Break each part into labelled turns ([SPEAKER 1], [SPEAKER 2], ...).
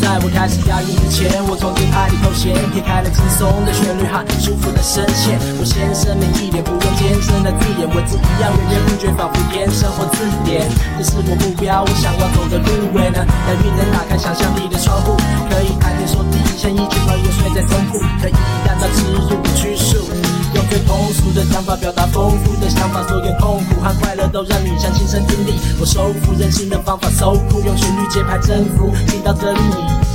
[SPEAKER 1] 在我开始押韵之前，我从最爱你头衔撇开了轻松的旋律和舒服的声线。我先声明，一点不用艰深的字眼，文字一样。标，我想要走的路。为了押韵能打开想象力的窗户，可以谈天说地，像一群朋友睡在中铺，可以让它植入拘束。用最通俗的讲法表达丰富的想法，所有痛苦和快乐都让你像亲身经历。我收服人心的方法，so cool，用旋律节拍征服。听到这里，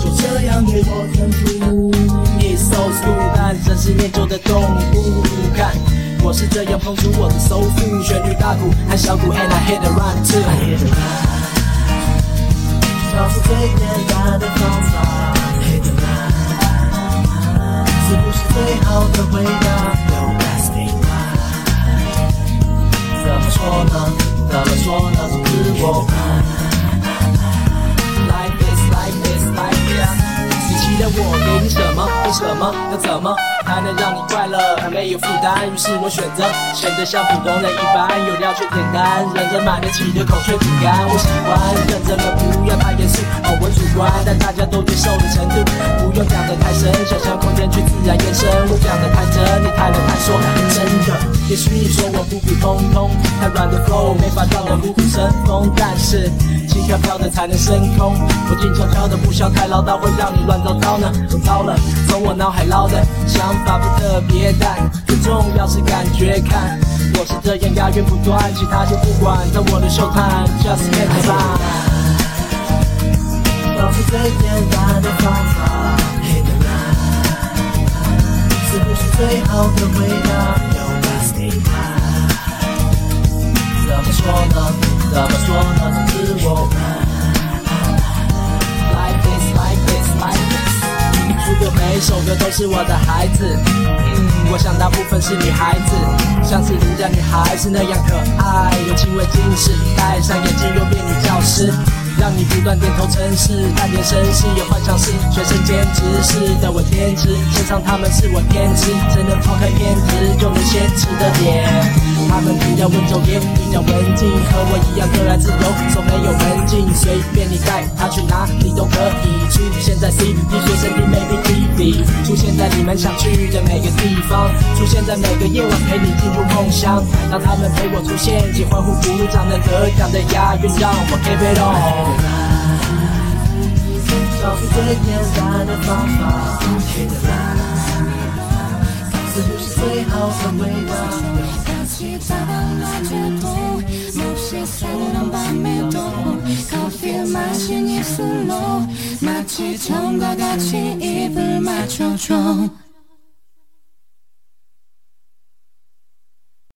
[SPEAKER 1] 就这样给我征服。It's so smooth，但真是念旧的动物。看，我是这样碰出我的收腹，旋律大鼓和小鼓，and I hit the run too。找出最简单的方法，hit the run，是不是最好的回答？No asking why，怎么说呢？怎么说呢？是我。Like this, like this, like this。你期待我给你什么？为什么？要怎么才能让你快乐而没有负担？于是我选择选择像普通人一般，有料却简单，人人买得起的口水饼干。我喜欢认真的，不要想象空间去自然延伸。我讲得太真，你太能太说真的。也许你说我普普通通，太软的 flow 没法让人虎虎生风，但是轻飘飘的才能升空。我静悄悄的，不想太唠叨，会让你乱糟糟呢。我糟了，从我脑海捞的想法不特别淡，最重要是感觉看。我是这样押韵不断，其他就不管，在我的秀谈，just get it 最好的回答？No asking why，怎么说呢？怎么说呢？是我。Like this, like this, like this。如果每首歌都是我的孩子，嗯，我想大部分是女孩子，像是邻家女孩子那样可爱，有轻微近视，戴上眼镜又变女教师。让你不断点头称是，但点绅士，有幻想是学生兼职是的我天职，现场他们是我天职，谁能抛开偏执就能坚持的点。他们比较温柔也比较文静，和我一样热爱自由，说没有门禁，随便你带他去哪里都可以。出现在 CBD 学生里面很想去的每个地方出现在每个夜晚陪你进入梦乡让他们陪我出现阱欢呼鼓掌能得奖的押韵让我 keep it on。找出最简单的最的那道是最好的回答
[SPEAKER 2] 看气加班到家破客气三两把眉动，咖啡 coffee and my 起一